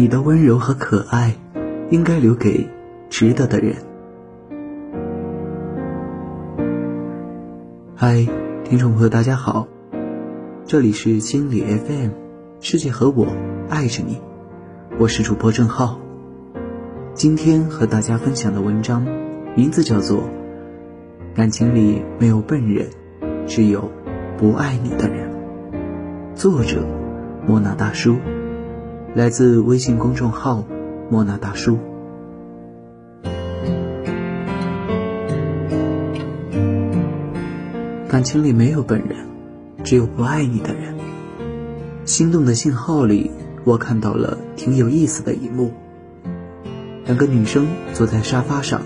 你的温柔和可爱，应该留给值得的人。嗨，听众朋友，大家好，这里是心理 FM，世界和我爱着你，我是主播郑浩。今天和大家分享的文章名字叫做《感情里没有笨人，只有不爱你的人》，作者莫那大叔。来自微信公众号“莫那大叔”。感情里没有本人，只有不爱你的人。心动的信号里，我看到了挺有意思的一幕：两个女生坐在沙发上，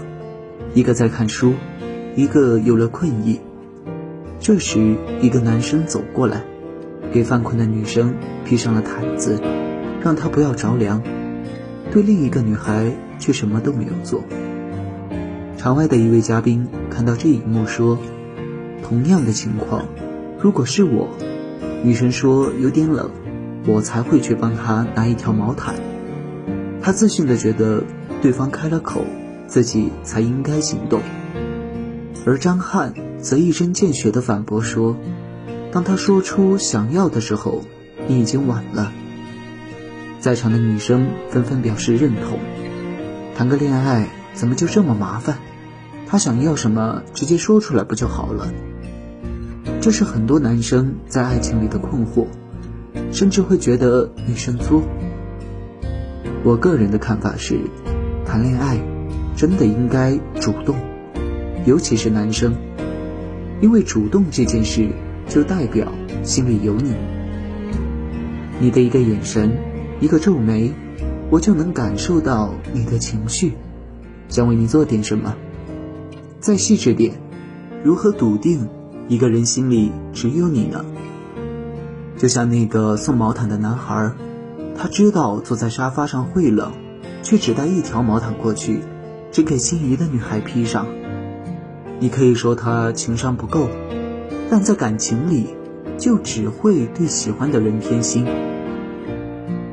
一个在看书，一个有了困意。这时，一个男生走过来，给犯困的女生披上了毯子。让他不要着凉，对另一个女孩却什么都没有做。场外的一位嘉宾看到这一幕说：“同样的情况，如果是我，女生说有点冷，我才会去帮她拿一条毛毯。”他自信的觉得对方开了口，自己才应该行动。而张翰则一针见血的反驳说：“当他说出想要的时候，你已经晚了。”在场的女生纷纷表示认同。谈个恋爱怎么就这么麻烦？他想要什么，直接说出来不就好了？这是很多男生在爱情里的困惑，甚至会觉得女生作。我个人的看法是，谈恋爱真的应该主动，尤其是男生，因为主动这件事就代表心里有你，你的一个眼神。一个皱眉，我就能感受到你的情绪，想为你做点什么。再细致点，如何笃定一个人心里只有你呢？就像那个送毛毯的男孩，他知道坐在沙发上会冷，却只带一条毛毯过去，只给心仪的女孩披上。你可以说他情商不够，但在感情里，就只会对喜欢的人偏心。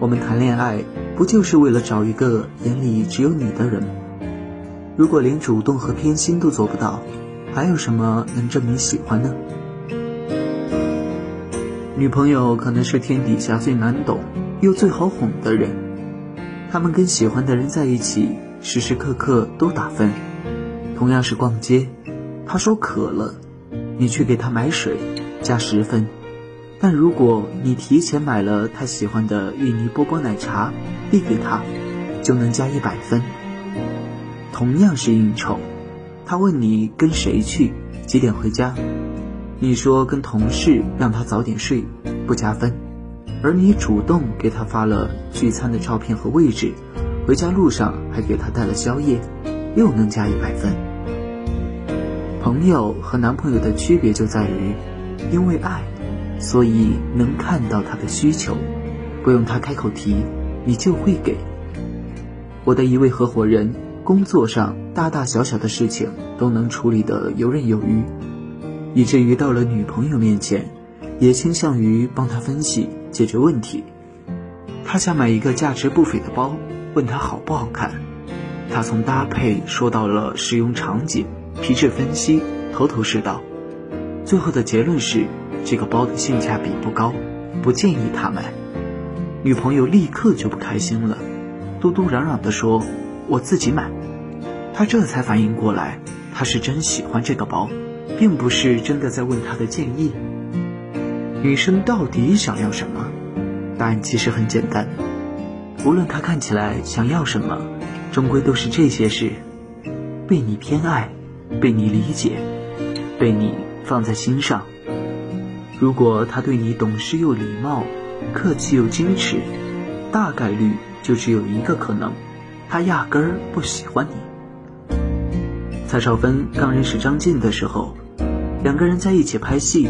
我们谈恋爱不就是为了找一个眼里只有你的人？如果连主动和偏心都做不到，还有什么能证明喜欢呢？女朋友可能是天底下最难懂又最好哄的人，他们跟喜欢的人在一起，时时刻刻都打分。同样是逛街，他说渴了，你去给他买水，加十分。但如果你提前买了他喜欢的芋泥波波奶茶，递给他，就能加一百分。同样是应酬，他问你跟谁去，几点回家，你说跟同事，让他早点睡，不加分。而你主动给他发了聚餐的照片和位置，回家路上还给他带了宵夜，又能加一百分。朋友和男朋友的区别就在于，因为爱。所以能看到他的需求，不用他开口提，你就会给。我的一位合伙人，工作上大大小小的事情都能处理得游刃有余，以至于到了女朋友面前，也倾向于帮他分析解决问题。他想买一个价值不菲的包，问他好不好看，他从搭配说到了使用场景，皮质分析，头头是道，最后的结论是。这个包的性价比不高，不建议他买。女朋友立刻就不开心了，嘟嘟嚷嚷地说：“我自己买。”他这才反应过来，他是真喜欢这个包，并不是真的在问他的建议。女生到底想要什么？答案其实很简单，无论她看起来想要什么，终归都是这些事：被你偏爱，被你理解，被你放在心上。如果他对你懂事又礼貌，客气又矜持，大概率就只有一个可能，他压根儿不喜欢你。蔡少芬刚认识张晋的时候，两个人在一起拍戏，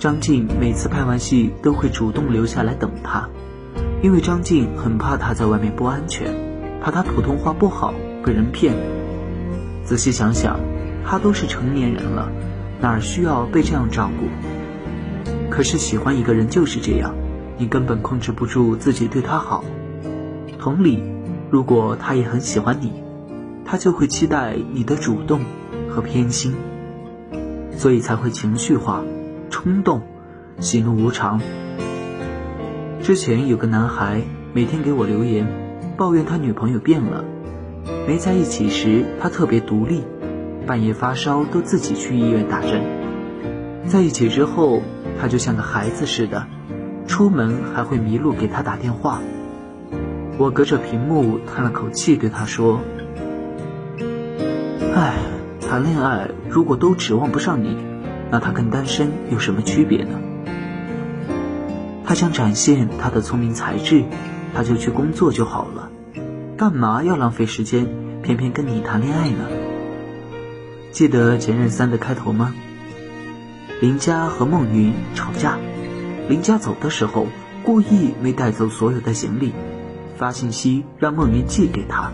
张晋每次拍完戏都会主动留下来等他，因为张晋很怕他在外面不安全，怕他普通话不好被人骗。仔细想想，他都是成年人了，哪儿需要被这样照顾？可是喜欢一个人就是这样，你根本控制不住自己对他好，同理，如果他也很喜欢你，他就会期待你的主动和偏心，所以才会情绪化、冲动、喜怒无常。之前有个男孩每天给我留言，抱怨他女朋友变了。没在一起时，他特别独立，半夜发烧都自己去医院打针；在一起之后，他就像个孩子似的，出门还会迷路给他打电话。我隔着屏幕叹了口气，对他说：“唉，谈恋爱如果都指望不上你，那他跟单身有什么区别呢？他想展现他的聪明才智，他就去工作就好了。”干嘛要浪费时间，偏偏跟你谈恋爱呢？记得《前任三》的开头吗？林佳和孟云吵架，林佳走的时候故意没带走所有的行李，发信息让孟云寄给他。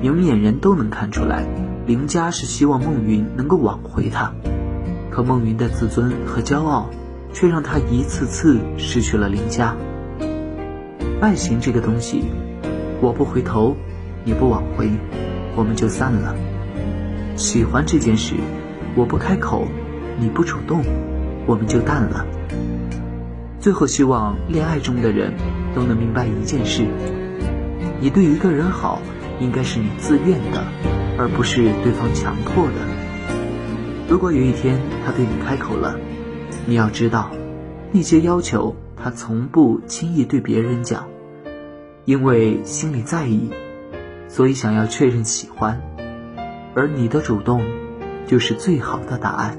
明眼人都能看出来，林佳是希望孟云能够挽回他，可孟云的自尊和骄傲，却让他一次次失去了林佳。爱情这个东西。我不回头，你不挽回，我们就散了。喜欢这件事，我不开口，你不主动，我们就淡了。最后，希望恋爱中的人都能明白一件事：你对一个人好，应该是你自愿的，而不是对方强迫的。如果有一天他对你开口了，你要知道，那些要求他从不轻易对别人讲。因为心里在意，所以想要确认喜欢，而你的主动，就是最好的答案。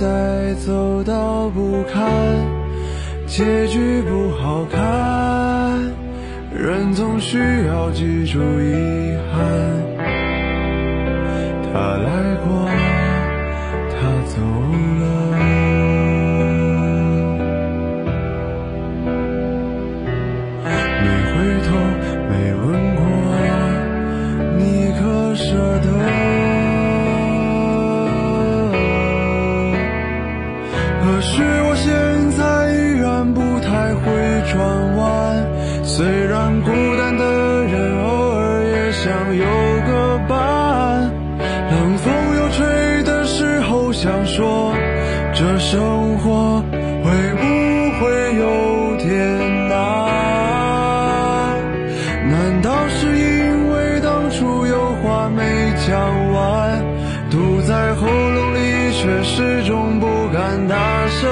待走到不堪。结局不好看，人总需要记住遗憾。他来过，他走了。你回头没问过，你可舍得？这生活会不会有点难？难道是因为当初有话没讲完堵在喉咙里却始终不敢大声